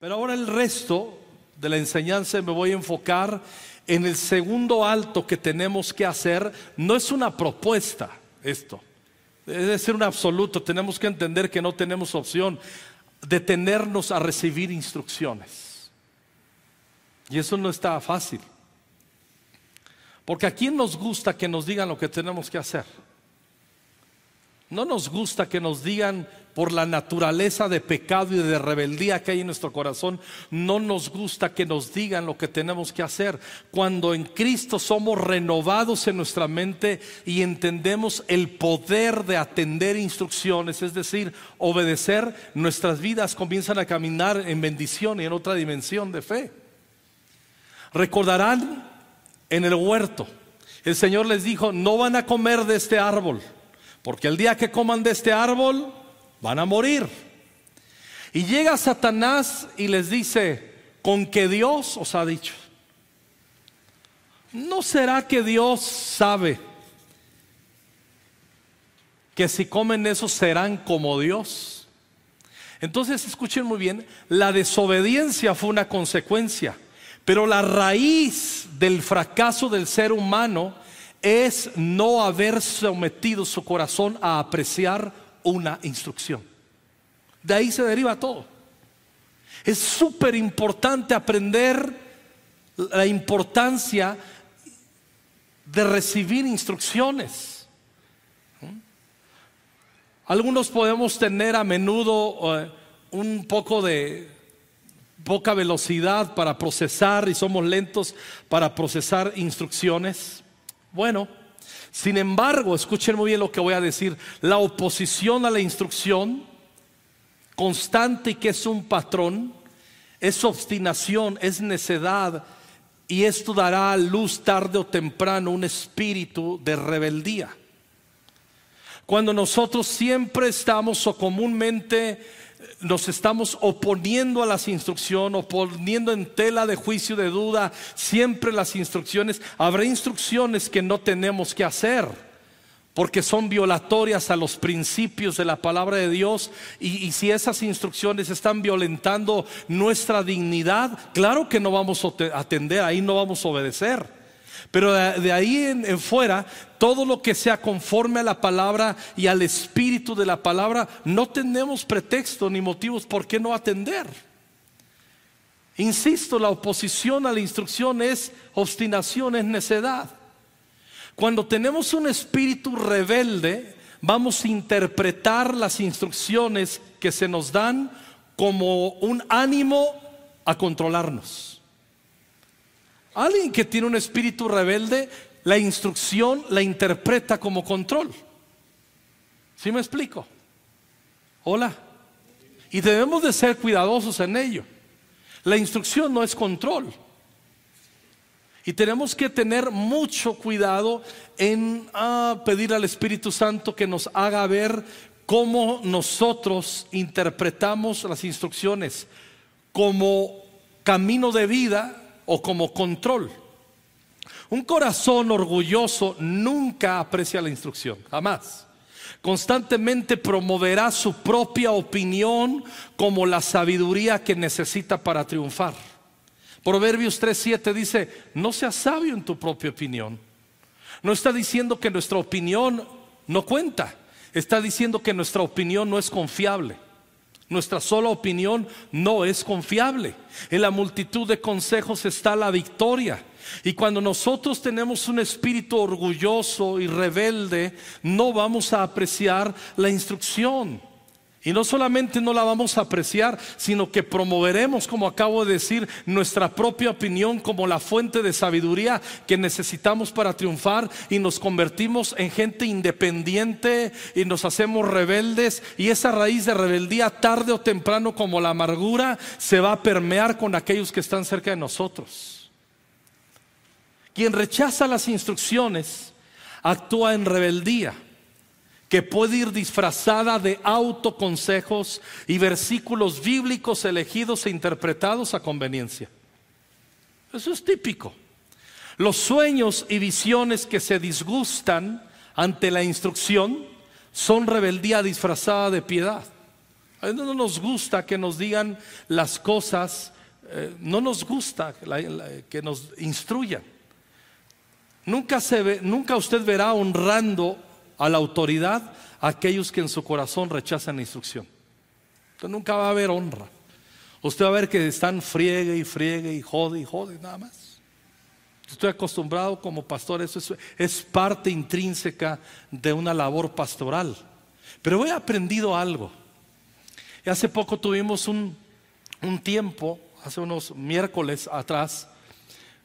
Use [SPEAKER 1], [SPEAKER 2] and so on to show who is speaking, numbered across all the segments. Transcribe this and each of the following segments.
[SPEAKER 1] Pero ahora el resto de la enseñanza me voy a enfocar en el segundo alto que tenemos que hacer. No es una propuesta esto, es ser un absoluto. Tenemos que entender que no tenemos opción de tenernos a recibir instrucciones. Y eso no está fácil. Porque a quién nos gusta que nos digan lo que tenemos que hacer. No nos gusta que nos digan por la naturaleza de pecado y de rebeldía que hay en nuestro corazón, no nos gusta que nos digan lo que tenemos que hacer. Cuando en Cristo somos renovados en nuestra mente y entendemos el poder de atender instrucciones, es decir, obedecer, nuestras vidas comienzan a caminar en bendición y en otra dimensión de fe. Recordarán en el huerto, el Señor les dijo, no van a comer de este árbol. Porque el día que coman de este árbol, van a morir. Y llega Satanás y les dice, con que Dios os ha dicho. ¿No será que Dios sabe que si comen eso serán como Dios? Entonces escuchen muy bien, la desobediencia fue una consecuencia, pero la raíz del fracaso del ser humano es no haber sometido su corazón a apreciar una instrucción. De ahí se deriva todo. Es súper importante aprender la importancia de recibir instrucciones. Algunos podemos tener a menudo eh, un poco de poca velocidad para procesar y somos lentos para procesar instrucciones. Bueno, sin embargo, escuchen muy bien lo que voy a decir. La oposición a la instrucción constante y que es un patrón, es obstinación, es necedad y esto dará a luz tarde o temprano un espíritu de rebeldía. Cuando nosotros siempre estamos o comúnmente nos estamos oponiendo a las instrucciones, oponiendo en tela de juicio de duda siempre las instrucciones. Habrá instrucciones que no tenemos que hacer porque son violatorias a los principios de la palabra de Dios y, si esas instrucciones están violentando nuestra dignidad, claro que no vamos a atender, ahí no vamos a obedecer. Pero de, ahí en, fuera, todo lo que sea conforme a la palabra y al espíritu de la palabra, no tenemos pretexto ni motivos por qué no atender. Insisto, la oposición a la instrucción es obstinación, es necedad. Cuando tenemos un espíritu rebelde, vamos a interpretar las instrucciones que se nos dan como un ánimo a controlarnos. Alguien que tiene un espíritu rebelde, la instrucción la interpreta como control. ¿Sí me explico? Hola. Y debemos de ser cuidadosos en ello. La instrucción no es control. Y tenemos que tener mucho cuidado en ah, pedir al Espíritu Santo que nos haga ver cómo nosotros interpretamos las instrucciones como camino de vida o como control. Un corazón orgulloso nunca aprecia la instrucción, jamás. Constantemente promoverá su propia opinión como la sabiduría que necesita para triunfar. Proverbios 3:7 dice, no seas sabio en tu propia opinión. No está diciendo que nuestra opinión no cuenta, está diciendo que nuestra opinión no es confiable. Nuestra sola opinión no es confiable. En la multitud de consejos está la victoria. Y cuando nosotros tenemos un espíritu orgulloso y rebelde, no vamos a apreciar la instrucción. Y no solamente no la vamos a apreciar, sino que promoveremos, como acabo de decir, nuestra propia opinión como la fuente de sabiduría que necesitamos para triunfar y nos convertimos en gente independiente y nos hacemos rebeldes y esa raíz de rebeldía tarde o temprano como la amargura se va a permear con aquellos que están cerca de nosotros. Quien rechaza las instrucciones actúa en rebeldía que puede ir disfrazada de autoconsejos y versículos bíblicos elegidos e interpretados a conveniencia. Eso es típico. Los sueños y visiones que se disgustan ante la instrucción son rebeldía disfrazada de piedad. A no nos gusta que nos digan las cosas, eh, no nos gusta que nos instruyan. Nunca, se ve, nunca usted verá honrando a la autoridad a aquellos que en su corazón rechazan la instrucción. Entonces nunca va a haber honra. Usted va a ver que están friegue y friegue y jode y jode, nada más. Estoy acostumbrado como pastor, eso es, es parte intrínseca de una labor pastoral. Pero he aprendido algo. Y hace poco tuvimos un, un tiempo, hace unos miércoles atrás,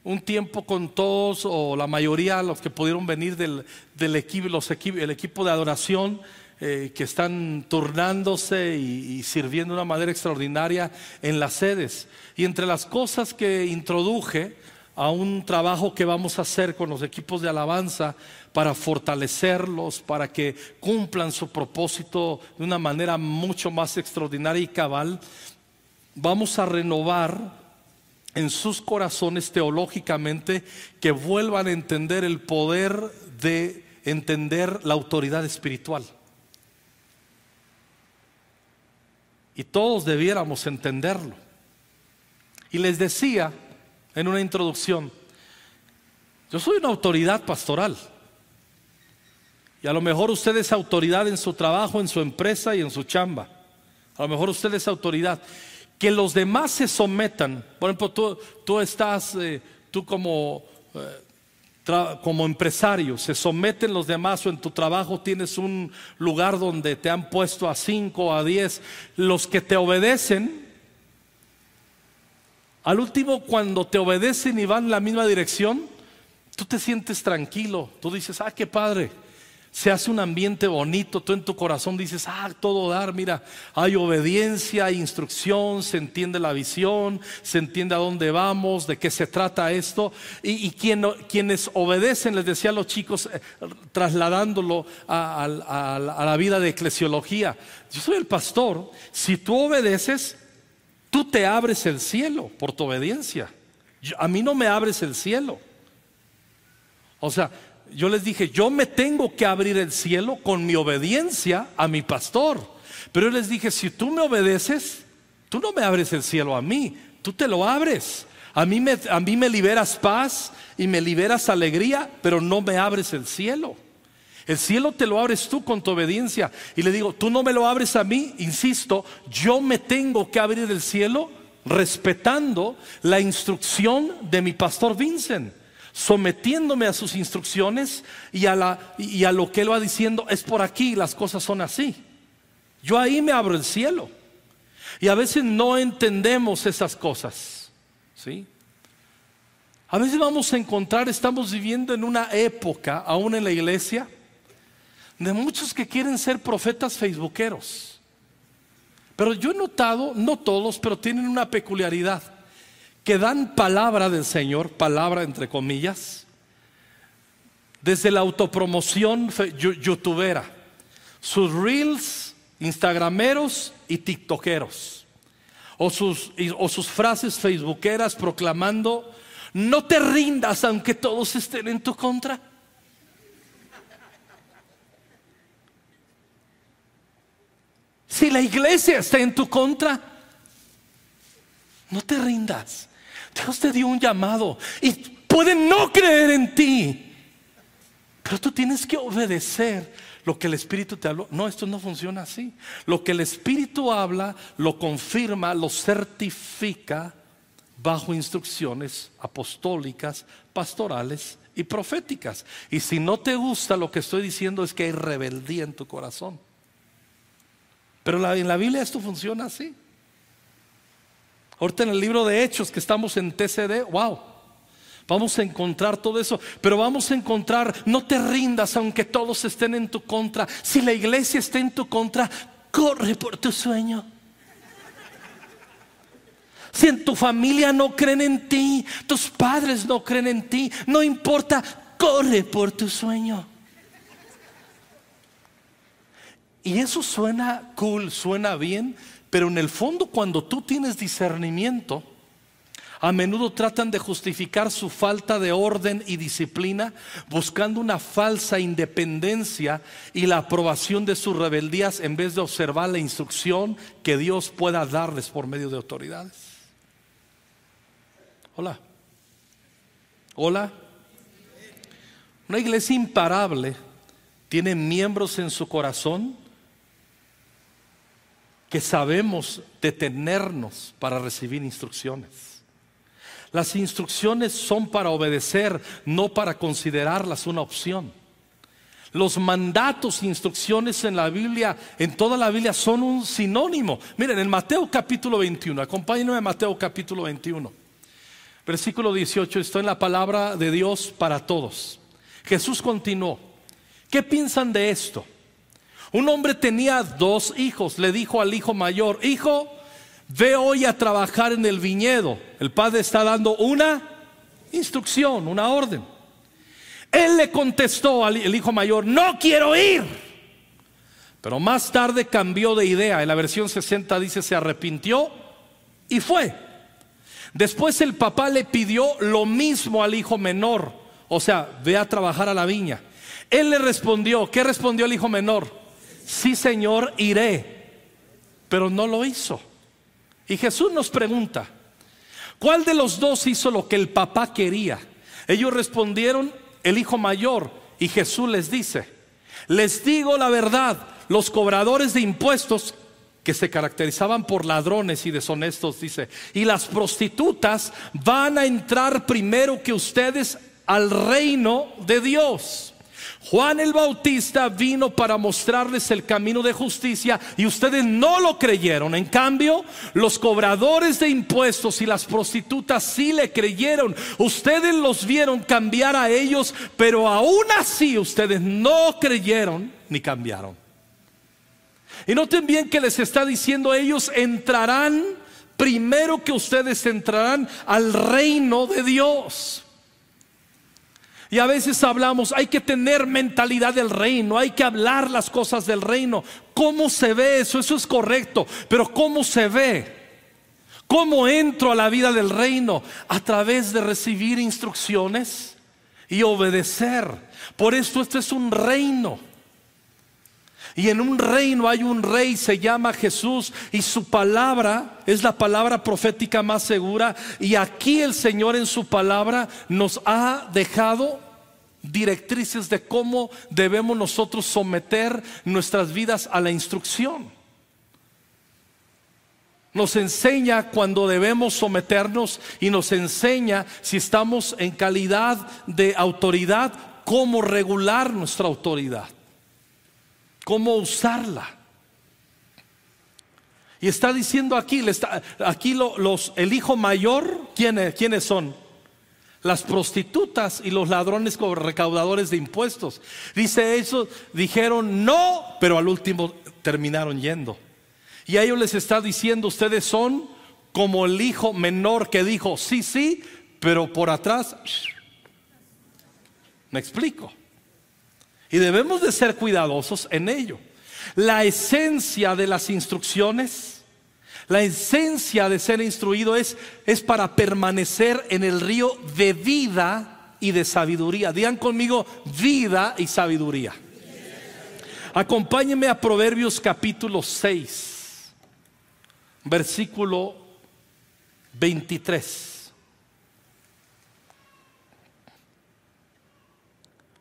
[SPEAKER 1] un tiempo con todos o la mayoría los que pudieron venir del, del equipo, los el equipo de adoración eh, que están turnándose y, y, sirviendo de una manera extraordinaria en las sedes. Y entre las cosas que introduje a un trabajo que vamos a hacer con los equipos de alabanza para fortalecerlos, para que cumplan su propósito de una manera mucho más extraordinaria y cabal, vamos a renovar en sus corazones teológicamente que vuelvan a entender el poder de entender la autoridad espiritual. Y todos debiéramos entenderlo. Y les decía en una introducción, yo soy una autoridad pastoral. Y a lo mejor usted es autoridad en su trabajo, en su empresa y en su chamba. A lo mejor usted es autoridad que los demás se sometan. Por ejemplo, tú, estás, eh, tú como, eh, como empresario, se someten los demás o en tu trabajo tienes un lugar donde te han puesto a cinco a diez. Los que te obedecen, al último cuando te obedecen y van en la misma dirección, tú te sientes tranquilo. Tú dices, ah, qué padre se hace un ambiente bonito, tú en tu corazón dices, ah, todo dar, mira, hay obediencia, hay instrucción, se entiende la visión, se entiende a dónde vamos, de qué se trata esto. Y, quienes obedecen, les decía a los chicos, eh, trasladándolo a, la vida de eclesiología, yo soy el pastor, si tú obedeces, tú te abres el cielo por tu obediencia. a mí no me abres el cielo. O sea, yo les dije, yo me tengo que abrir el cielo con mi obediencia a mi pastor. Pero yo les dije, si tú me obedeces, tú no me abres el cielo a mí, tú te lo abres. A mí me, a mí me liberas paz y me liberas alegría, pero no me abres el cielo. El cielo te lo abres tú con tu obediencia. Y le digo, tú no me lo abres a mí, insisto, yo me tengo que abrir el cielo respetando la instrucción de mi pastor Vincent sometiéndome a sus instrucciones y a, lo que Él va diciendo, es por aquí, las cosas son así. Yo ahí me abro el cielo. Y a veces no entendemos esas cosas. ¿Sí? A veces vamos a encontrar, estamos viviendo en una época, aún en la iglesia, de muchos que quieren ser profetas facebookeros. Pero yo he notado, no todos, pero tienen una peculiaridad que dan palabra del Señor, palabra entre comillas, desde la autopromoción youtubera, sus reels, instagrameros y tiktokeros, o sus, o sus frases facebookeras proclamando, no te rindas aunque todos estén en tu contra. Si la iglesia está en tu contra, no te rindas. Dios te dio un llamado y puede no creer en ti. Pero tú tienes que obedecer lo que el Espíritu te habló. No, esto no funciona así. Lo que el Espíritu habla, lo confirma, lo certifica bajo instrucciones apostólicas, pastorales y proféticas. Y si no te gusta lo que estoy diciendo es que hay rebeldía en tu corazón. Pero en la Biblia esto funciona así. Ahorita en el libro de Hechos que estamos en TCD, wow. Vamos a encontrar todo eso, pero vamos a encontrar, no te rindas aunque todos estén en tu contra. Si la iglesia está en tu contra, corre por tu sueño. Si en tu familia no creen en ti, tus padres no creen en ti, no importa, corre por tu sueño. Y eso suena cool, suena bien, pero en el fondo cuando tú tienes discernimiento, a menudo tratan de justificar su falta de orden y disciplina buscando una falsa independencia y la aprobación de sus rebeldías en vez de observar la instrucción que Dios pueda darles por medio de autoridades. Hola. Hola. Una iglesia imparable tiene miembros en su corazón que sabemos detenernos para recibir instrucciones. Las instrucciones son para obedecer, no para considerarlas una opción. Los mandatos e instrucciones en la Biblia, en toda la Biblia, son un sinónimo. Miren, en Mateo capítulo 21, acompáñenme a Mateo capítulo 21, versículo 18, está en la palabra de Dios para todos. Jesús continuó, ¿qué piensan de esto? Un hombre tenía dos hijos, le dijo al hijo mayor, hijo, ve hoy a trabajar en el viñedo. El padre está dando una instrucción, una orden. Él le contestó al hijo mayor, no quiero ir. Pero más tarde cambió de idea. En la versión 60 dice, se arrepintió y fue. Después el papá le pidió lo mismo al hijo menor. O sea, ve a trabajar a la viña. Él le respondió, ¿qué respondió el hijo menor? Sí, señor, iré. Pero no lo hizo. Y Jesús nos pregunta, ¿cuál de los dos hizo lo que el papá quería? Ellos respondieron, el hijo mayor. Y Jesús les dice, les digo la verdad, los cobradores de impuestos que se caracterizaban por ladrones y deshonestos, dice, y las prostitutas van a entrar primero que ustedes al reino de Dios. Juan el Bautista vino para mostrarles el camino de justicia y ustedes no lo creyeron. En cambio, los cobradores de impuestos y las prostitutas sí le creyeron. Ustedes los vieron cambiar a ellos, pero aún así ustedes no creyeron ni cambiaron. Y noten bien que les está diciendo ellos entrarán primero que ustedes entrarán al reino de Dios. Y a veces hablamos, hay que tener mentalidad del reino, hay que hablar las cosas del reino. ¿Cómo se ve eso? Eso es correcto, pero ¿cómo se ve? ¿Cómo entro a la vida del reino? A través de recibir instrucciones y obedecer. Por esto este es un reino. Y en un reino hay un rey, se llama Jesús, y su palabra es la palabra profética más segura. Y aquí el Señor en su palabra nos ha dejado directrices de cómo debemos nosotros someter nuestras vidas a la instrucción. Nos enseña cuando debemos someternos y nos enseña si estamos en calidad de autoridad, cómo regular nuestra autoridad, cómo usarla. Y está diciendo aquí, aquí los, el hijo mayor, ¿quiénes, ¿quiénes son? Las prostitutas y los ladrones recaudadores de impuestos. Dice eso, dijeron no, pero al último terminaron yendo. Y a ellos les está diciendo, ustedes son como el hijo menor que dijo, sí, sí, pero por atrás, me explico. Y debemos de ser cuidadosos en ello. La esencia de las instrucciones la esencia de ser instruido es, es para permanecer en el río de vida y de sabiduría. Digan conmigo vida y sabiduría. Acompáñenme a Proverbios capítulo 6, versículo 23.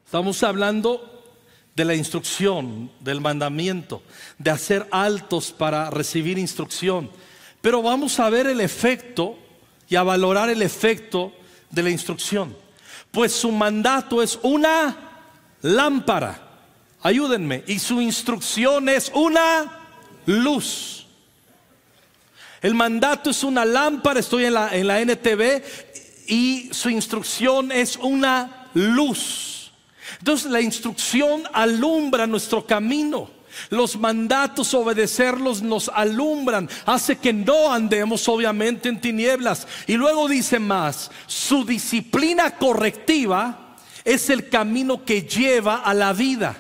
[SPEAKER 1] Estamos hablando de la instrucción, del mandamiento, de hacer altos para recibir instrucción. Pero vamos a ver el efecto y a valorar el efecto de la instrucción. Pues su mandato es una lámpara. Ayúdenme. Y su instrucción es una luz. El mandato es una lámpara, estoy en la, en la NTV, y su instrucción es una luz. Entonces la instrucción alumbra nuestro camino. Los mandatos, obedecerlos nos alumbran, hace que no andemos obviamente en tinieblas. Y luego dice más, su disciplina correctiva es el camino que lleva a la vida.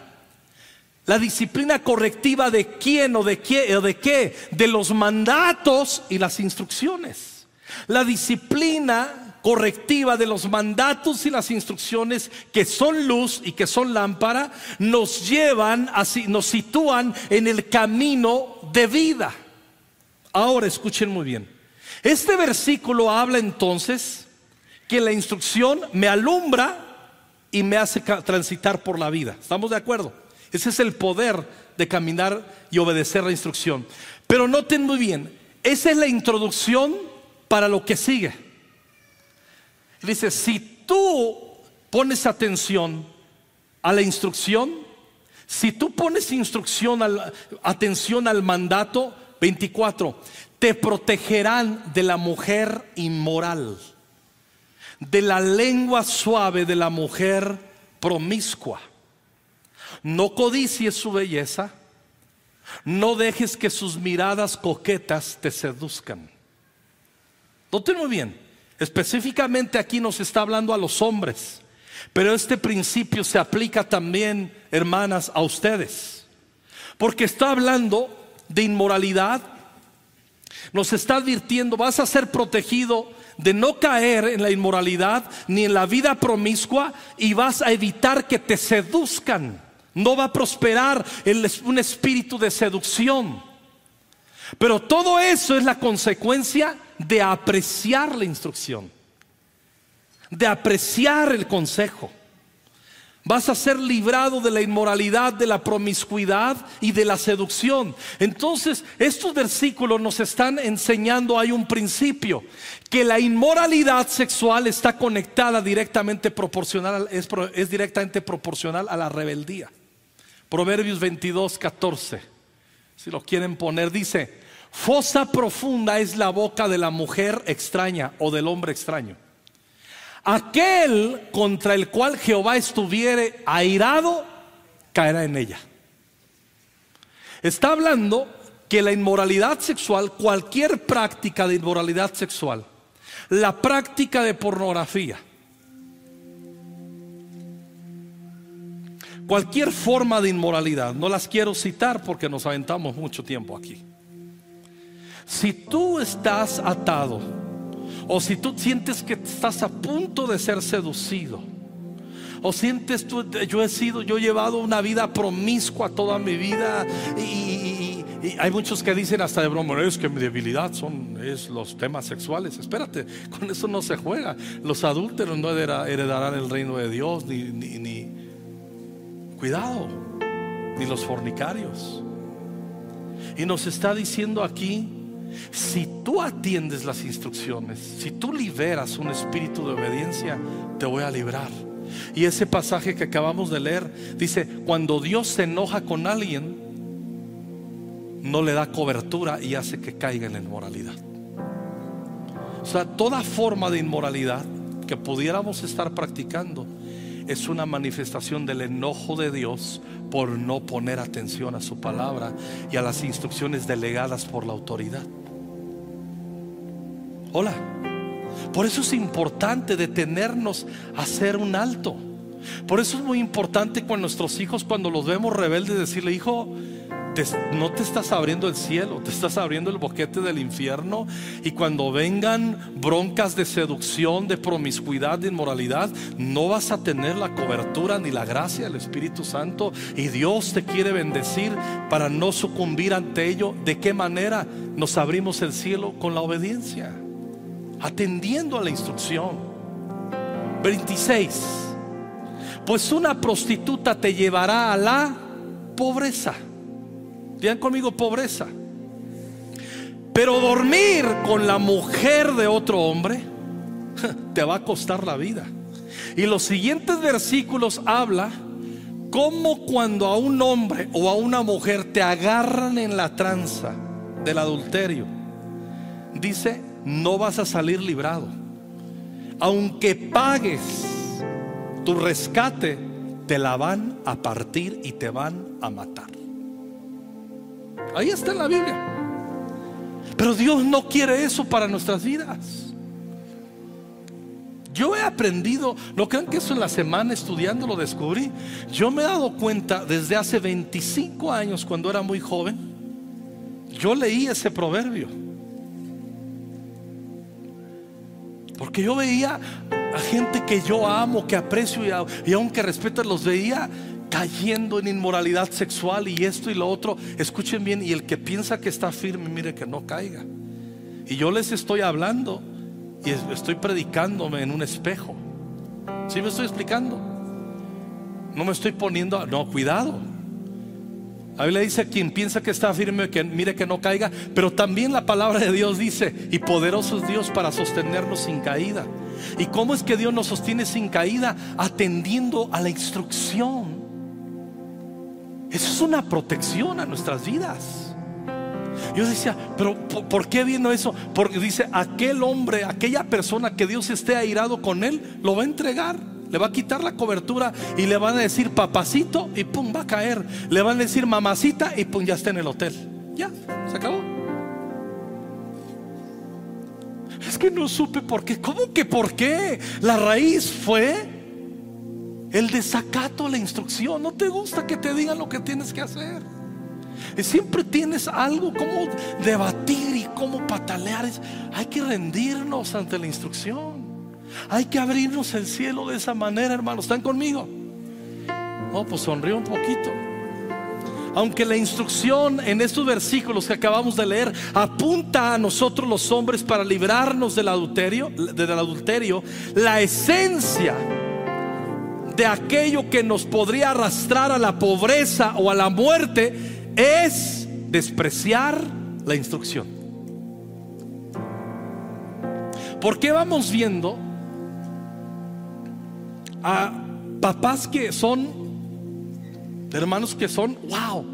[SPEAKER 1] La disciplina correctiva de quién o de qué o de qué, de los mandatos y las instrucciones. La disciplina correctiva de los mandatos y las instrucciones que son luz y que son lámpara nos llevan, así, nos sitúan en el camino de vida. Ahora escuchen muy bien. Este versículo habla entonces que la instrucción me alumbra y me hace transitar por la vida. ¿Estamos de acuerdo? Ese es el poder de caminar y obedecer la instrucción. Pero noten muy bien, esa es la introducción para lo que sigue. Dice, si tú pones atención a la instrucción, si tú pones instrucción, atención al mandato 24, te protegerán de la mujer inmoral, de la lengua suave de la mujer promiscua. No codicies su belleza, no dejes que sus miradas coquetas te seduzcan. Noten muy bien, específicamente aquí nos está hablando a los hombres, pero este principio se aplica también, hermanas, a ustedes. Porque está hablando de inmoralidad, nos está advirtiendo, vas a ser protegido de no caer en la inmoralidad ni en la vida promiscua y vas a evitar que te seduzcan. No va a prosperar un espíritu de seducción. Pero todo eso es la consecuencia de apreciar la instrucción, de apreciar el consejo. Vas a ser librado de la inmoralidad, de la promiscuidad y de la seducción. Entonces, estos versículos nos están enseñando, hay un principio, que la inmoralidad sexual está conectada directamente proporcional, es, directamente proporcional a la rebeldía. Proverbios 22, 14. Si lo quieren poner, dice, fosa profunda es la boca de la mujer extraña o del hombre extraño. Aquel contra el cual Jehová estuviere airado, caerá en ella. Está hablando que la inmoralidad sexual, cualquier práctica de inmoralidad sexual, la práctica de pornografía, Cualquier forma de inmoralidad, no las quiero citar porque nos aventamos mucho tiempo aquí. Si tú estás atado o si tú sientes que estás a punto de ser seducido, o sientes tú, yo he sido, yo he llevado una vida promiscua toda mi vida y, hay muchos que dicen hasta de broma, es que mi debilidad son es los temas sexuales. Espérate, con eso no se juega. Los adúlteros no heredarán el reino de Dios ni, ni Cuidado, ni los fornicarios. Y nos está diciendo aquí, si tú atiendes las instrucciones, si tú liberas un espíritu de obediencia, te voy a librar. Y ese pasaje que acabamos de leer dice, cuando Dios se enoja con alguien, no le da cobertura y hace que caiga en la inmoralidad. O sea, toda forma de inmoralidad que pudiéramos estar practicando es una manifestación del enojo de Dios por no poner atención a su palabra y a las instrucciones delegadas por la autoridad. Hola. Por eso es importante detenernos a hacer un alto. Por eso es muy importante con nuestros hijos, cuando los vemos rebeldes, decirle, hijo, no te estás abriendo el cielo, te estás abriendo el boquete del infierno. Y cuando vengan broncas de seducción, de promiscuidad, de inmoralidad, no vas a tener la cobertura ni la gracia del Espíritu Santo. Y Dios te quiere bendecir para no sucumbir ante ello. ¿De qué manera nos abrimos el cielo? Con la obediencia, atendiendo a la instrucción. 26. Pues una prostituta te llevará a la pobreza Digan conmigo pobreza. Pero dormir con la mujer de otro hombre te va a costar la vida. Y los siguientes versículos habla como cuando a un hombre o a una mujer te agarran en la tranza del adulterio. Dice, no vas a salir librado. Aunque pagues tu rescate, te la van a partir y te van a matar. Ahí está en la Biblia. Pero Dios no quiere eso para nuestras vidas. Yo he aprendido, no crean que eso en la semana estudiando lo descubrí. Yo me he dado cuenta desde hace 25 años, cuando era muy joven, yo leí ese proverbio. Porque yo veía a gente que yo amo, que aprecio y, aunque respeto, los veía cayendo en inmoralidad sexual y esto y lo otro. Escuchen bien, y el que piensa que está firme, mire que no caiga. Y yo les estoy hablando y estoy predicándome en un espejo. ¿Sí me estoy explicando? No me estoy poniendo, no, cuidado. A le dice quien piensa que está firme, que mire que no caiga, pero también la palabra de Dios dice, y poderoso es Dios para sostenernos sin caída. ¿Y cómo es que Dios nos sostiene sin caída? Atendiendo a la instrucción. Eso es una protección a nuestras vidas. Yo decía, pero ¿por qué vino eso? Porque dice, aquel hombre, aquella persona que Dios esté airado con él, lo va a entregar. Le va a quitar la cobertura y le van a decir papacito y pum, va a caer. Le van a decir mamacita y pum, ya está en el hotel. Ya, se acabó. Es que no supe por qué. ¿Cómo que por qué? La raíz fue el desacato a la instrucción. No te gusta que te digan lo que tienes que hacer. Y siempre tienes algo como debatir y como patalear. Hay que rendirnos ante la instrucción. Hay que abrirnos el cielo de esa manera, hermanos. ¿Están conmigo? No, pues sonríe un poquito. Aunque la instrucción en estos versículos que acabamos de leer apunta a nosotros los hombres para librarnos del adulterio, del adulterio, la esencia de aquello que nos podría arrastrar a la pobreza o a la muerte es despreciar la instrucción. ¿Por qué vamos viendo a papás que son, hermanos que son, wow,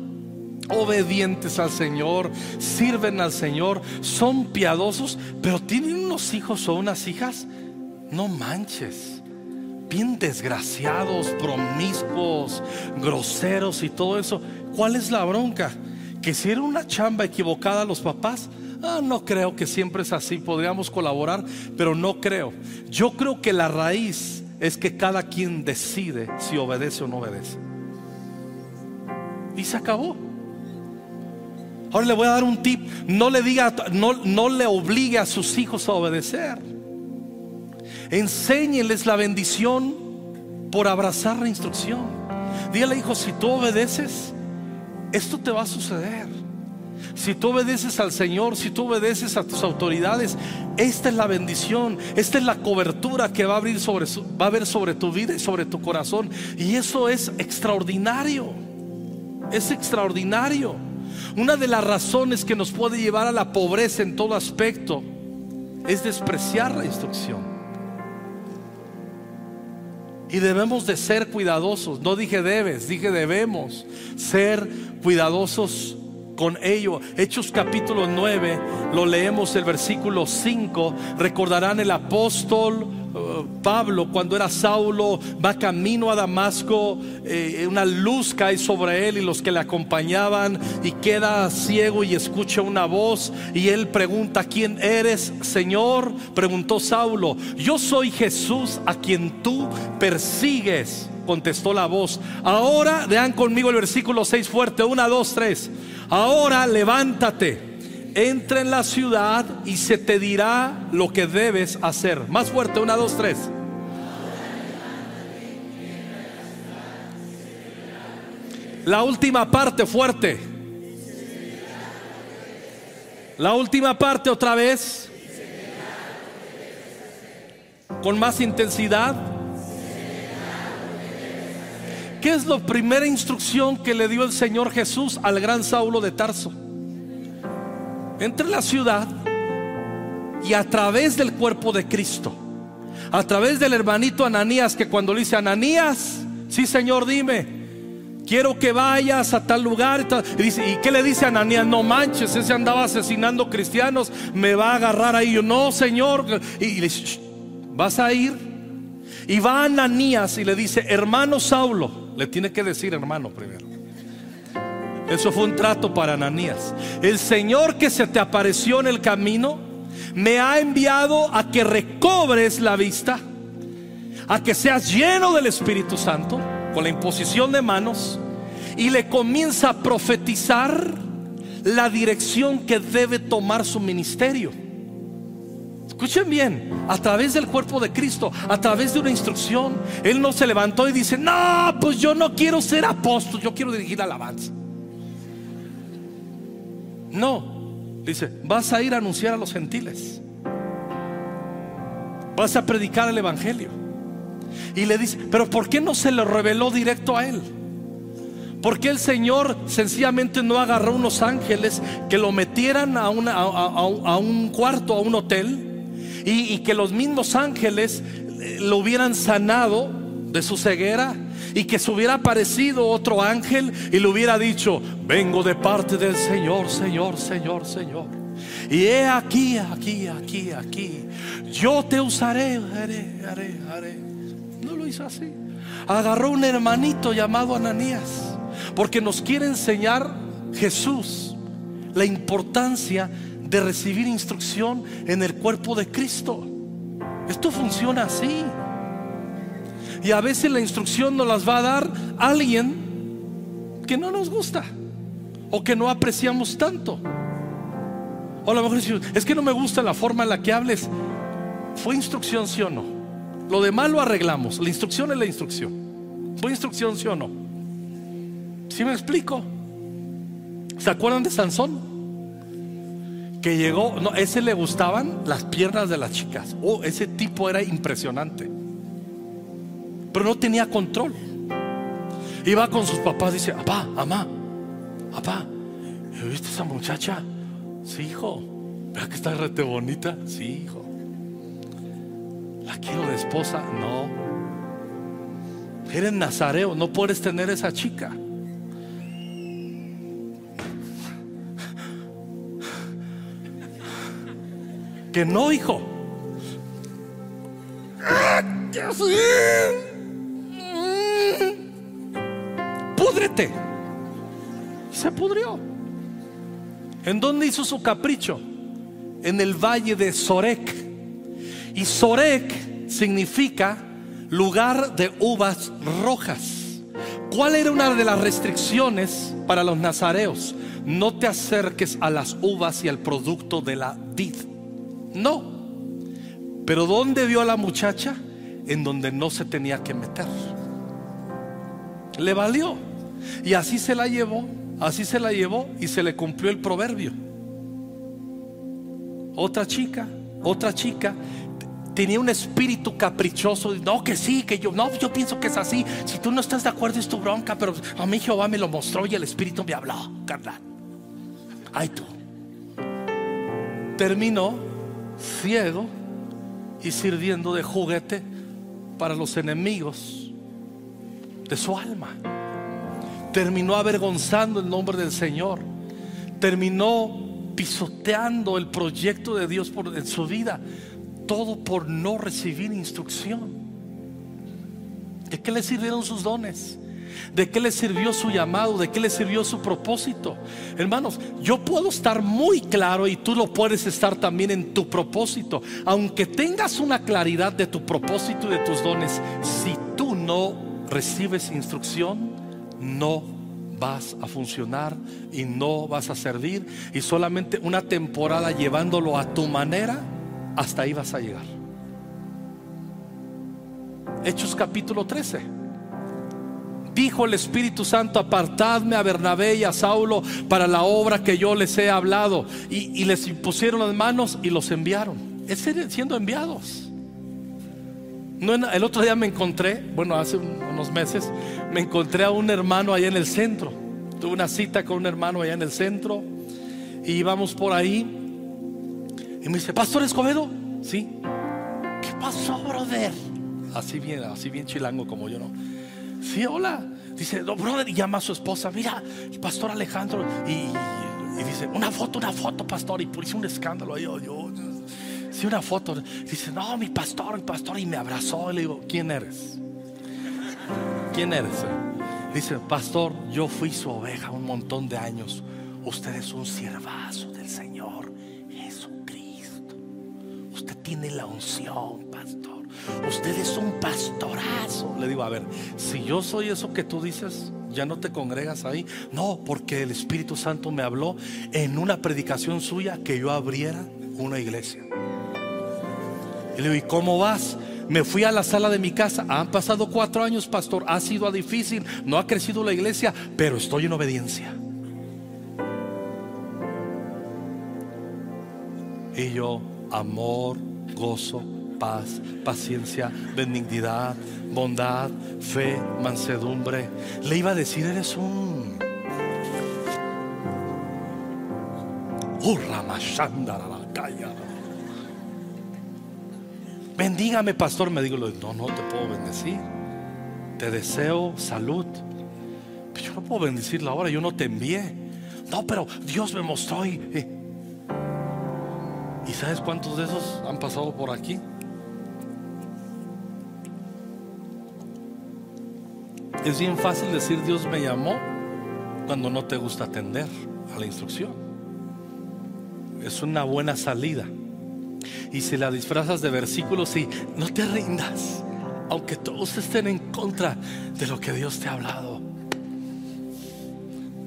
[SPEAKER 1] obedientes al Señor, sirven al Señor, son piadosos, pero tienen unos hijos o unas hijas, no manches, bien desgraciados, promiscuos, groseros y todo eso. ¿Cuál es la bronca? Que si era una chamba equivocada a los papás, ah, no creo que siempre es así, podríamos colaborar, pero no creo. Yo creo que la raíz es que cada quien decide si obedece o no obedece. Y se acabó. Ahora le voy a dar un tip. No le diga, no, no le obligue a sus hijos a obedecer. Enséñeles la bendición por abrazar la instrucción. Dígale, hijo, si tú obedeces, esto te va a suceder. Si tú obedeces al Señor, si tú obedeces a tus autoridades, esta es la bendición, esta es la cobertura que va a abrir sobre va a haber sobre tu vida y sobre tu corazón. Y eso es extraordinario. Es extraordinario. Una de las razones que nos puede llevar a la pobreza en todo aspecto es despreciar la instrucción. Y debemos de ser cuidadosos. No dije debes, dije debemos ser cuidadosos con ello. Hechos capítulo 9, lo leemos el versículo 5. Recordarán el apóstol uh, Pablo cuando era Saulo, va camino a Damasco, eh, una luz cae sobre él y los que le acompañaban y queda ciego y escucha una voz y él pregunta, ¿quién eres, Señor? Preguntó Saulo, yo soy Jesús a quien tú persigues contestó la voz. Ahora, vean conmigo el versículo 6 fuerte, 1, 2, 3 ahora levántate, entra en la ciudad y se te dirá lo que debes hacer. Más fuerte, una, dos, tres. La última parte fuerte. La última parte otra vez. Con más intensidad. ¿Qué es la primera instrucción que le dio el Señor Jesús al gran Saulo de Tarso? Entre la ciudad y a través del cuerpo de Cristo, a través del hermanito Ananías, que cuando le dice Ananías, sí Señor, dime, quiero que vayas a tal lugar. Y, dice, ¿y qué le dice Ananías? No manches, ese andaba asesinando cristianos, me va a agarrar ahí. Yo, no, Señor. Y, y le dice, vas a ir. Y va Ananías y le dice, hermano Saulo, le tiene que decir hermano primero. Eso fue un trato para Ananías. El Señor que se te apareció en el camino me ha enviado a que recobres la vista, a que seas lleno del Espíritu Santo con la imposición de manos y le comienza a profetizar la dirección que debe tomar su ministerio. Escuchen bien, a través del cuerpo de Cristo, a través de una instrucción, Él no se levantó y dice, no, pues yo no quiero ser apóstol, yo quiero dirigir alabanza. No, dice, vas a ir a anunciar a los gentiles. Vas a predicar el Evangelio. Y le dice, pero ¿por qué no se lo reveló directo a él? ¿Por qué el Señor sencillamente no agarró unos ángeles que lo metieran a, a, un cuarto, a un hotel, y, que los mismos ángeles eh, lo hubieran sanado de su ceguera? y que se hubiera aparecido otro ángel y le hubiera dicho, vengo de parte del Señor, Señor, Señor, Señor. Y he aquí, aquí, aquí, aquí. Yo te usaré, haré, haré, haré. No lo hizo así. Agarró un hermanito llamado Ananías, porque nos quiere enseñar Jesús la importancia de recibir instrucción en el cuerpo de Cristo. Esto funciona así. Y a veces la instrucción nos las va a dar alguien que no nos gusta o que no apreciamos tanto. O a lo mejor es que no me gusta la forma en la que hables. ¿Fue instrucción sí o no? Lo demás lo arreglamos. La instrucción es la instrucción. ¿Fue instrucción sí o no? ¿Sí me explico? ¿Se acuerdan de Sansón? Que llegó, no, ese le gustaban las piernas de las chicas. Oh, ese tipo era impresionante. Pero no tenía control. Iba con sus papás, dice, papá, mamá, papá, ¿viste esa muchacha? Sí, hijo. ¿Verdad que está rete bonita? Sí, hijo. ¿La quiero de esposa? No. Eres nazareo, no puedes tener esa chica. Que no, hijo. Púdrete. Se pudrió. ¿En dónde hizo su capricho? En el valle de Sorek. Y Sorek significa lugar de uvas rojas. ¿Cuál era una de las restricciones para los nazareos? No te acerques a las uvas y al producto de la vid. No. Pero ¿dónde vio a la muchacha? En donde no se tenía que meter. Le valió. Y así se la llevó, así se la llevó y se le cumplió el proverbio. Otra chica, otra chica tenía un espíritu caprichoso. No, que sí, que yo, no, yo pienso que es así. Si tú no estás de acuerdo es tu bronca, pero a mí Jehová me lo mostró y el espíritu me habló, carnal. Ay tú. Terminó ciego y sirviendo de juguete para los enemigos de su alma. Terminó avergonzando el nombre del Señor. Terminó pisoteando el proyecto de Dios en su vida todo por no recibir instrucción. ¿De qué le sirvieron sus dones? ¿De qué le sirvió su llamado? ¿De qué le sirvió su propósito? Hermanos, yo puedo estar muy claro y tú lo puedes estar también en tu propósito. Aunque tengas una claridad de tu propósito y de tus dones, si tú no recibes instrucción, no vas a funcionar y no vas a servir. Y solamente una temporada llevándolo a tu manera hasta ahí vas a llegar. Hechos capítulo 13. Dijo el Espíritu Santo, apartadme a Bernabé y a Saulo para la obra que yo les he hablado. Y, les impusieron las manos y los enviaron. Es siendo enviados. No, el otro día me encontré, bueno, hace unos meses, me encontré a un hermano allá en el centro. Tuve una cita con un hermano allá en el centro y íbamos por ahí y me dice, Pastor Escobedo, sí. ¿Qué pasó, brother? Así bien, así bien chilango como yo, ¿no? Sí, hola. Dice, no, brother, y llama a su esposa, mira, el pastor Alejandro. Y, dice, una foto, una foto, pastor. Y hizo un escándalo ahí. Yo, yo, sí, una foto. Dice, no, mi pastor, mi pastor. Y me abrazó. Y le digo, ¿quién eres? ¿Quién eres? Dice, pastor, yo fui su oveja un montón de años. Usted es un siervazo del Señor tiene la unción, pastor. Usted es un pastorazo. Le digo, a ver, si yo soy eso que tú dices, ya no te congregas ahí. No, porque el Espíritu Santo me habló en una predicación suya que yo abriera una iglesia. Y le digo, ¿y cómo vas? Me fui a la sala de mi casa. Han pasado cuatro años, pastor. Ha sido difícil. No ha crecido la iglesia, pero estoy en obediencia. Y yo, amor, gozo, paz, paciencia, benignidad, bondad, fe, mansedumbre. Le iba a decir, eres un... Calla. Bendígame, pastor. Me digo, no, no te puedo bendecir. Te deseo salud. Pero yo no puedo bendecirla ahora, yo no te envié. No, pero Dios me mostró y... ¿Y sabes cuántos de esos han pasado por aquí? Es bien fácil decir Dios me llamó cuando no te gusta atender a la instrucción. Es una buena salida. Y si la disfrazas de versículos y no te rindas, aunque todos estén en contra de lo que Dios te ha hablado,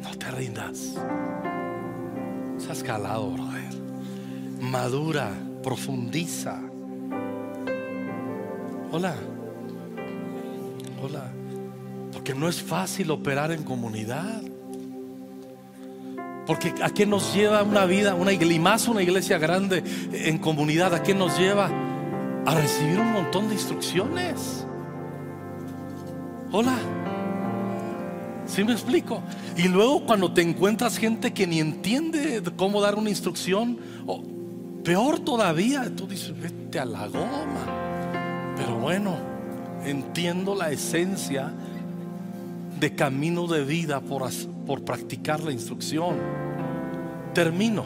[SPEAKER 1] no te rindas. Se has calado, brother. Madura, profundiza. Hola. Hola. Porque no es fácil operar en comunidad. Porque a qué nos lleva una vida, una iglesia, más una iglesia grande en comunidad, a qué nos lleva a recibir un montón de instrucciones. Hola. ¿Sí me explico? Y luego cuando te encuentras gente que ni entiende cómo dar una instrucción, peor todavía, tú dices, vete a la goma. Pero bueno, entiendo la esencia de camino de vida por, por practicar la instrucción. Termino.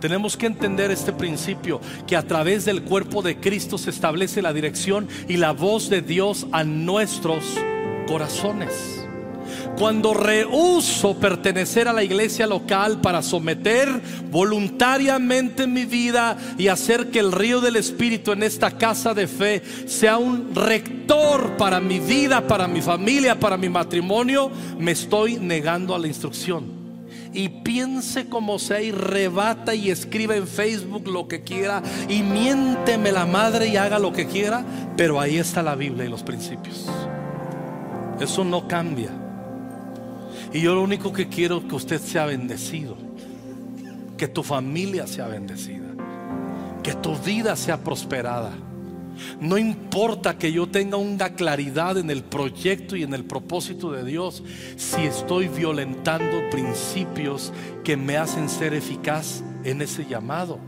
[SPEAKER 1] Tenemos que entender este principio, que a través del cuerpo de Cristo se establece la dirección y la voz de Dios a nuestros corazones. Cuando rehuso pertenecer a la iglesia local para someter voluntariamente mi vida y hacer que el río del Espíritu en esta casa de fe sea un rector para mi vida, para mi familia, para mi matrimonio, me estoy negando a la instrucción y piense como sea y rebata y escriba en Facebook lo que quiera y miénteme la madre y haga lo que quiera, pero ahí está la Biblia y los principios. Eso no cambia. Y yo lo único que quiero es que usted sea bendecido, que tu familia sea bendecida, que tu vida sea prosperada. No importa que yo tenga una claridad en el proyecto y en el propósito de Dios si estoy violentando principios que me hacen ser eficaz en ese llamado.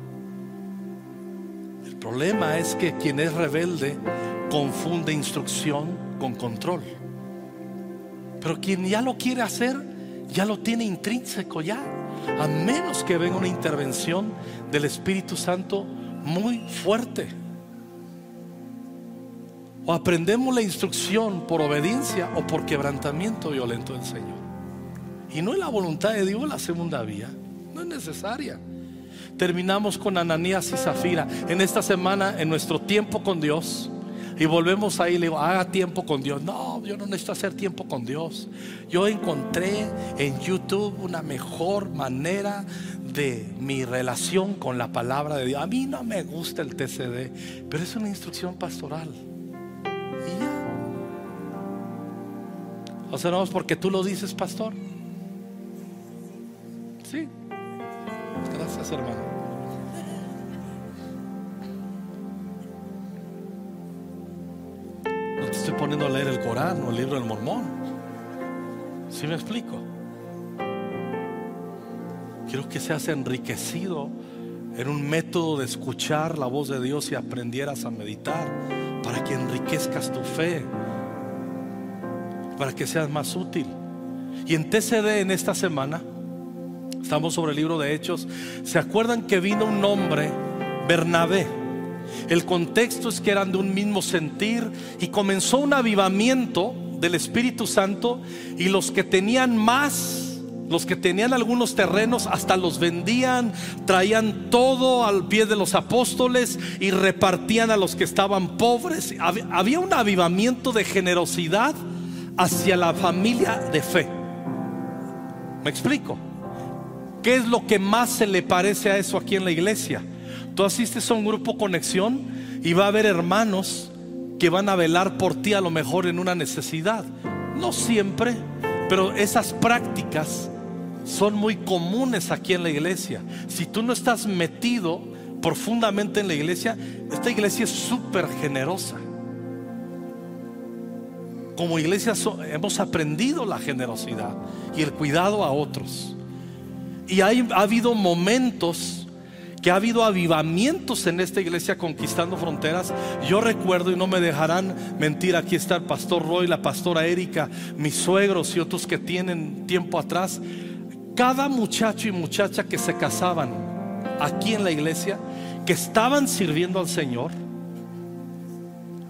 [SPEAKER 1] El problema es que quien es rebelde confunde instrucción con control. Pero quien ya lo quiere hacer, ya lo tiene intrínseco ya. A menos que venga una intervención del Espíritu Santo muy fuerte. O aprendemos la instrucción por obediencia o por quebrantamiento violento del Señor. Y no es la voluntad de Dios la segunda vía. No es necesaria. Terminamos con Ananías y Zafira. En esta semana, en nuestro tiempo con Dios, y volvemos ahí, le digo, haga tiempo con Dios. No, yo no necesito hacer tiempo con Dios. Yo encontré en YouTube una mejor manera de mi relación con la palabra de Dios. A mí no me gusta el TCD, pero es una instrucción pastoral. Y ya. O sea, no es porque tú lo dices, pastor. Sí. Gracias, hermano. Poniendo a leer el Corán o el libro del Mormón. ¿Sí me explico? Quiero que seas enriquecido en un método de escuchar la voz de Dios y aprendieras a meditar para que enriquezcas tu fe, para que seas más útil. Y en TCD en esta semana, estamos sobre el libro de Hechos, ¿se acuerdan que vino un hombre, Bernabé? El contexto es que eran de un mismo sentir y comenzó un avivamiento del Espíritu Santo y los que tenían más, los que tenían algunos terrenos, hasta los vendían, traían todo al pie de los apóstoles y repartían a los que estaban pobres. Había un avivamiento de generosidad hacia la familia de fe. ¿Me explico? ¿Qué es lo que más se le parece a eso aquí en la iglesia? Tú asistes a un grupo conexión Y va a haber hermanos que van a velar por ti a lo mejor en una necesidad. No siempre, pero esas prácticas son muy comunes aquí en la iglesia. Si tú no estás metido profundamente en la iglesia, esta iglesia es súper generosa. Como iglesia hemos aprendido la generosidad y el cuidado a otros. Y ha habido momentos que ha habido avivamientos en esta iglesia conquistando fronteras. Yo recuerdo, y no me dejarán mentir, aquí está el pastor Roy, la pastora Erika, mis suegros y otros que tienen tiempo atrás. Cada muchacho y muchacha que se casaban aquí en la iglesia, que estaban sirviendo al Señor,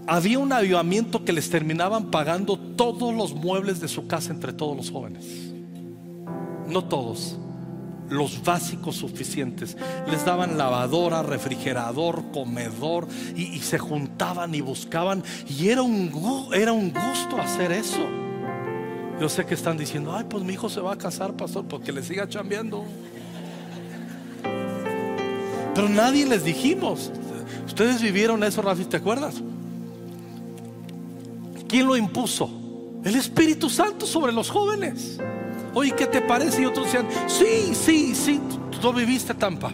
[SPEAKER 1] había un avivamiento que les terminaban pagando todos los muebles de su casa entre todos los jóvenes. No todos, los básicos suficientes. Les daban lavadora, refrigerador, comedor y, se juntaban y buscaban. Y era un, era un gusto hacer eso. Yo sé que están diciendo, ay, pues mi hijo se va a casar, pastor, porque le siga chambeando. Pero nadie les dijimos. Ustedes vivieron eso, Rafi, ¿te acuerdas? ¿Quién lo impuso? El Espíritu Santo sobre los jóvenes. Oye, ¿qué te parece? Y otros decían, sí, sí, sí, tú viviste Tampa.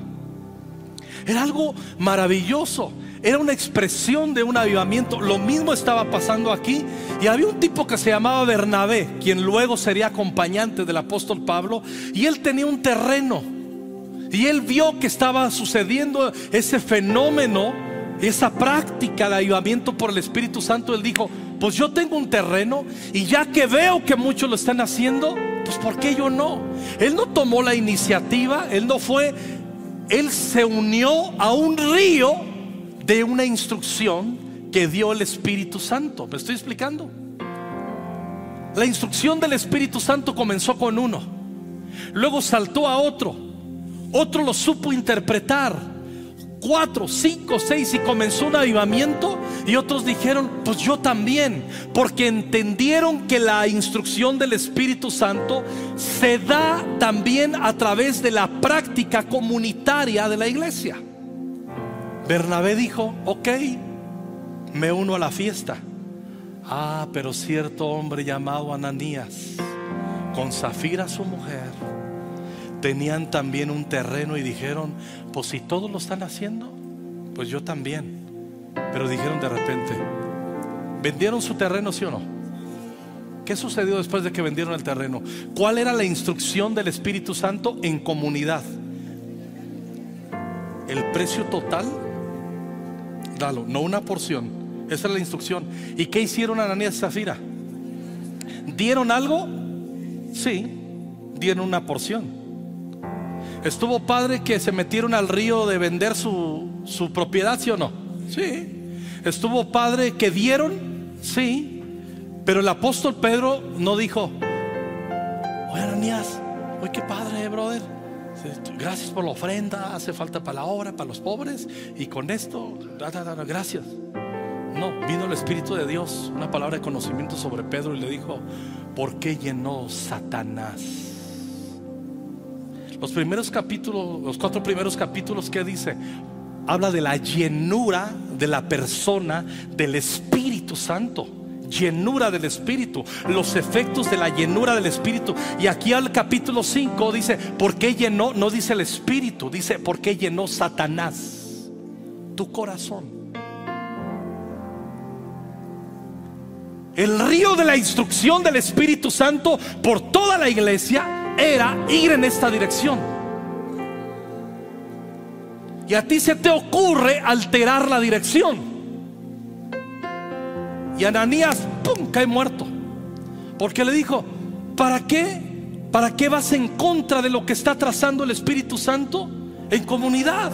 [SPEAKER 1] Era algo maravilloso. Era una expresión de un avivamiento. Lo mismo estaba pasando aquí. Y había un tipo que se llamaba Bernabé, quien luego sería acompañante del apóstol Pablo. Y él tenía un terreno. Y él vio que estaba sucediendo ese fenómeno, esa práctica de avivamiento por el Espíritu Santo. Él dijo, pues yo tengo un terreno y ya que veo que muchos lo están haciendo, pues ¿por qué yo no? Él no tomó la iniciativa, él no fue, él se unió a un río de una instrucción que dio el Espíritu Santo. ¿Me estoy explicando? La instrucción del Espíritu Santo comenzó con uno, luego saltó a otro, otro lo supo interpretar cuatro, cinco, seis y comenzó un avivamiento y otros dijeron, pues yo también, porque entendieron que la instrucción del Espíritu Santo se da también a través de la práctica comunitaria de la iglesia. Bernabé dijo, ok, me uno a la fiesta. Ah, pero cierto hombre llamado Ananías, con Zafira su mujer, tenían también un terreno y dijeron, pues si todos lo están haciendo, pues yo también. Pero dijeron de repente, ¿vendieron su terreno, sí o no? ¿Qué sucedió después de que vendieron el terreno? ¿Cuál era la instrucción del Espíritu Santo en comunidad? El precio total, dalo, no una porción. Esa es la instrucción. ¿Y qué hicieron Ananías y Zafira? ¿Dieron algo? Sí, dieron una porción. Estuvo padre que se metieron al río de vender su, su propiedad, ¿sí o no? Sí. Estuvo padre que dieron, sí. Pero el apóstol Pedro no dijo, oye Ananías, oye qué padre, brother. Gracias por la ofrenda, hace falta para la obra, para los pobres. Y con esto, gracias. No, vino el Espíritu de Dios, una palabra de conocimiento sobre Pedro y le dijo, ¿por qué llenó Satanás? Los primeros capítulos, los cuatro primeros capítulos, ¿qué dice? Habla de la llenura de la persona del Espíritu Santo llenura del Espíritu, los efectos de la llenura del Espíritu. Y aquí al capítulo 5 dice, ¿por qué llenó? No dice el Espíritu, dice, ¿por qué llenó Satanás tu corazón? El río de la instrucción del Espíritu Santo por toda la iglesia era ir en esta dirección. Y a ti se te ocurre alterar la dirección. Y Ananías, ¡pum!, cae muerto. Porque le dijo, ¿para qué? ¿Para qué vas en contra de lo que está trazando el Espíritu Santo en comunidad?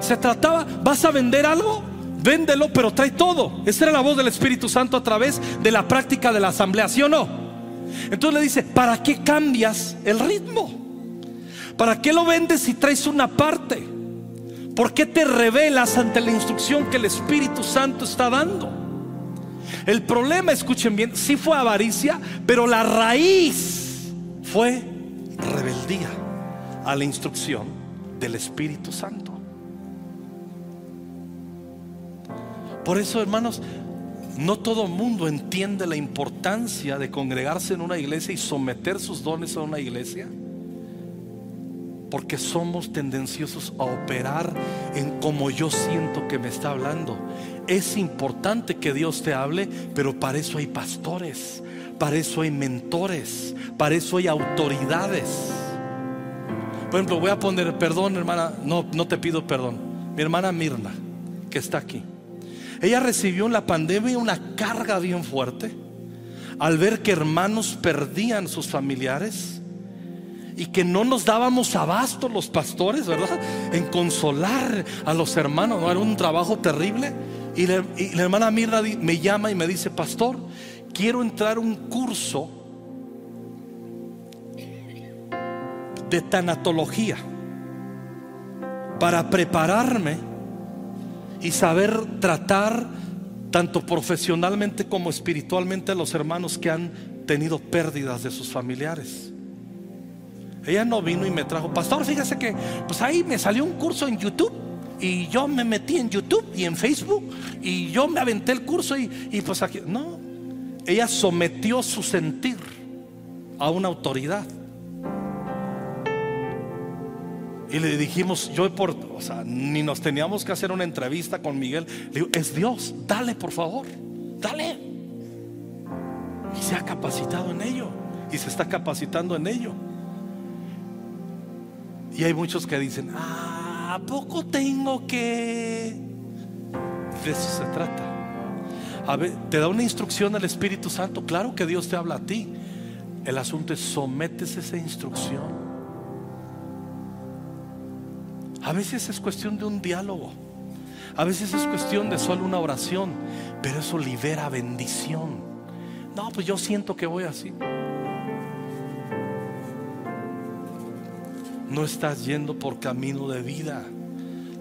[SPEAKER 1] Se trataba, ¿vas a vender algo? Véndelo, pero trae todo. Esa era la voz del Espíritu Santo a través de la práctica de la asamblea, ¿sí o no? Entonces le dice, ¿para qué cambias el ritmo? ¿Para qué lo vendes si traes una parte? ¿Por qué te revelas ante la instrucción que el Espíritu Santo está dando? El problema, escuchen bien, sí fue avaricia, pero la raíz fue rebeldía a la instrucción del Espíritu Santo. Por eso, hermanos, no todo mundo entiende la importancia de congregarse en una iglesia y someter sus dones a una iglesia. Porque somos tendenciosos a operar en como yo siento que me está hablando. Es importante que Dios te hable, pero para eso hay pastores, para eso hay mentores, para eso hay autoridades. Por ejemplo, voy a poner, perdón hermana, no, no te pido perdón. Mi hermana Mirna, que está aquí. Ella recibió en la pandemia una carga bien fuerte al ver que hermanos perdían sus familiares y que no nos dábamos abasto los pastores, ¿verdad? En consolar a los hermanos, ¿no? Era un trabajo terrible. Y, la, hermana Mirna me llama y me dice, pastor, quiero entrar a un curso de tanatología para prepararme y saber tratar tanto profesionalmente como espiritualmente a los hermanos que han tenido pérdidas de sus familiares. Ella no vino y me trajo, pastor, fíjese que pues ahí me salió un curso en YouTube y yo me metí en YouTube y en Facebook y yo me aventé el curso y, y pues aquí, no, ella sometió su sentir a una autoridad. Y le dijimos, yo por, o sea, ni nos teníamos que hacer una entrevista con Miguel. Le digo, es Dios, dale por favor, dale. Y se ha capacitado en ello. Y se está capacitando en ello. Y hay muchos que dicen, ah, ¿a poco tengo que? De eso se trata. A ver, te da una instrucción el Espíritu Santo. Claro que Dios te habla a ti. El asunto es sometes esa instrucción a veces es cuestión de un diálogo. A veces es cuestión de solo una oración. Pero eso libera bendición. No, pues yo siento que voy así. No estás yendo por camino de vida.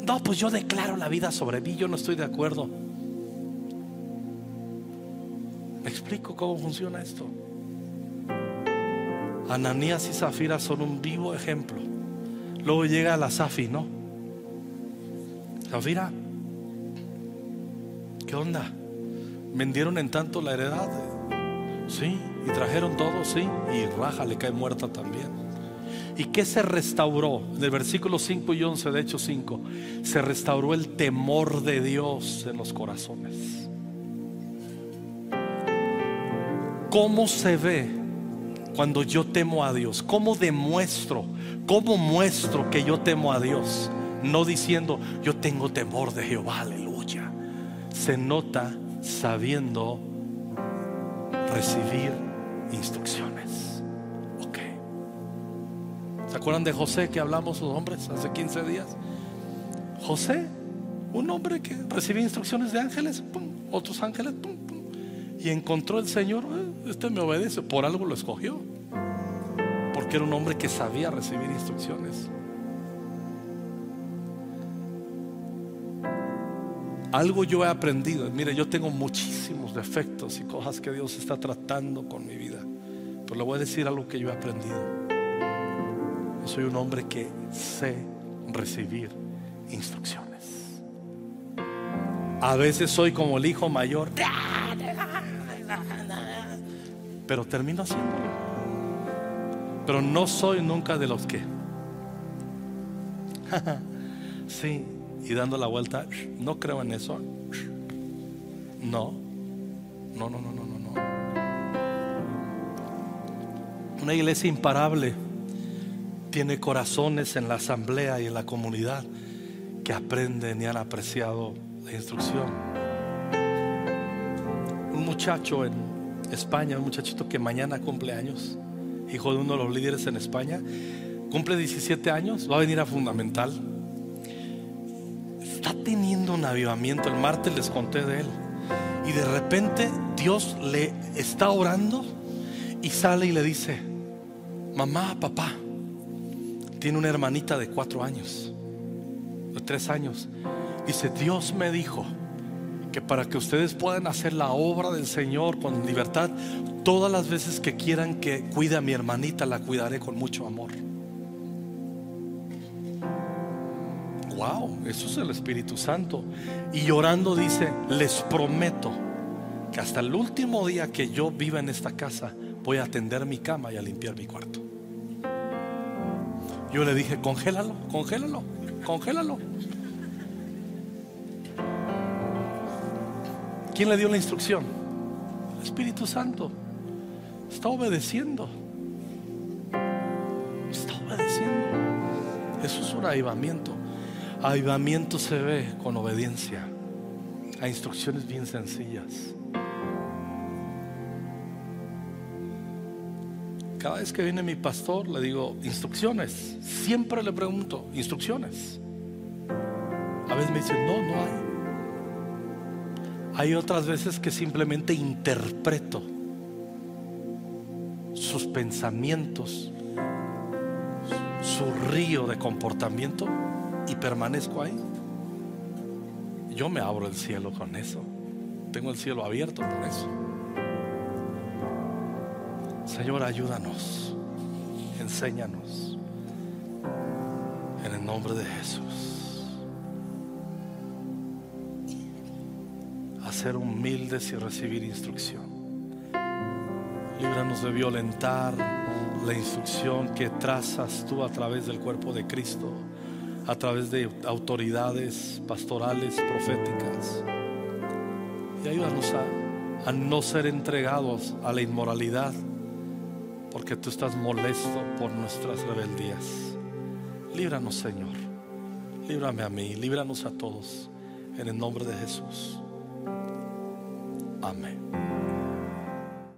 [SPEAKER 1] No, pues yo declaro la vida sobre mí. Yo no estoy de acuerdo. ¿Me explico cómo funciona esto? Ananías y Zafira son un vivo ejemplo. Luego llega la Safi, ¿no? Zafira, ¿qué onda? ¿Vendieron en tanto la heredad? Sí, y trajeron todo, sí, y Raja le cae muerta también. ¿Y qué se restauró? Del versículo 5 y 11 de Hechos 5, se restauró el temor de Dios en los corazones. ¿Cómo se ve cuando yo temo a Dios? ¿Cómo demuestro? ¿Cómo muestro que yo temo a Dios? No diciendo, yo tengo temor de Jehová, aleluya. Se nota sabiendo recibir instrucciones. Ok. ¿Se acuerdan de José que hablamos los hombres hace 15 días? José, un hombre que recibía instrucciones de ángeles, otros ángeles, y encontró el Señor, eh, este me obedece, por algo lo escogió, porque era un hombre que sabía recibir instrucciones. Algo yo he aprendido. Mire, yo tengo muchísimos defectos y cosas que Dios está tratando con mi vida. Pero le voy a decir algo que yo he aprendido. Yo soy un hombre que sé recibir instrucciones. A veces soy como el hijo mayor. Pero termino haciéndolo. Pero no soy nunca de los que. sí, y dando la vuelta, no creo en eso. No, no, no, no, no, no. no. Una iglesia imparable tiene corazones en la asamblea y en la comunidad que aprenden y han apreciado la instrucción. Un muchacho en España, un muchachito que mañana cumple años, hijo de uno de los líderes en España, cumple 17 años, va a venir a Fundamental avivamiento. El martes les conté de él. Y de repente Dios le está orando y sale y le dice, mamá, papá, tiene una hermanita de cuatro años, de tres años. Dice, Dios me dijo que para que ustedes puedan hacer la obra del Señor con libertad, todas las veces que quieran que cuide a mi hermanita, la cuidaré con mucho amor. Wow, eso es el Espíritu Santo. Y llorando dice, les prometo que hasta el último día que yo viva en esta casa voy a atender mi cama y a limpiar mi cuarto. Yo le dije, congélalo, congélalo, congélalo. ¿Quién le dio la instrucción? El Espíritu Santo. Está obedeciendo. Está obedeciendo. Eso es un avivamiento. Avivamiento se ve con obediencia a instrucciones bien sencillas. Cada vez que viene mi pastor le digo instrucciones. Siempre le pregunto instrucciones. A veces me dice no, no hay. Hay otras veces que simplemente interpreto sus pensamientos, su río de comportamiento y permanezco ahí. Yo me abro el cielo con eso. Tengo el cielo abierto por eso. Señor, ayúdanos, enséñanos. En el nombre de Jesús. A ser humildes y recibir instrucción. Líbranos de violentar la instrucción que trazas tú a través del cuerpo de Cristo, a través de autoridades pastorales, proféticas. Y ayúdanos a, no ser entregados a la inmoralidad, porque tú estás molesto por nuestras rebeldías. Líbranos, Señor. Líbrame a mí, líbranos a todos. En el nombre de Jesús. Amén.